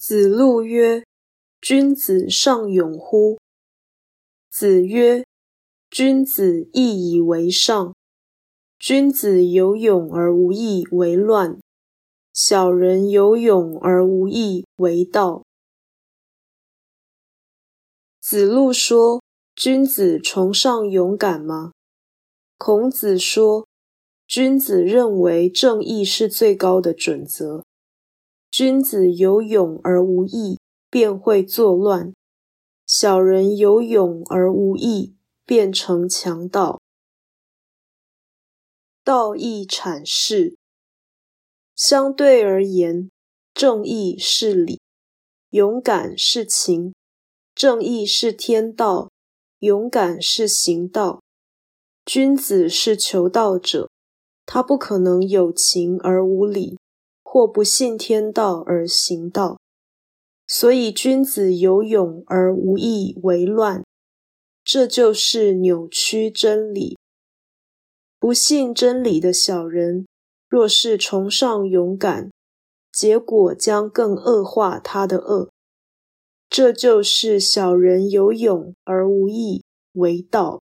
子路曰：“君子尚勇乎？”子曰：“君子义以为上。君子有勇而无义为乱，小人有勇而无义为道。”子路说：“君子崇尚勇敢吗？”孔子说：“君子认为正义是最高的准则。”君子有勇而无义，便会作乱；小人有勇而无义，变成强盗。道义阐释：相对而言，正义是理，勇敢是情。正义是天道，勇敢是行道。君子是求道者，他不可能有情而无理。或不信天道而行道，所以君子有勇而无义为乱，这就是扭曲真理。不信真理的小人，若是崇尚勇敢，结果将更恶化他的恶。这就是小人有勇而无义为道。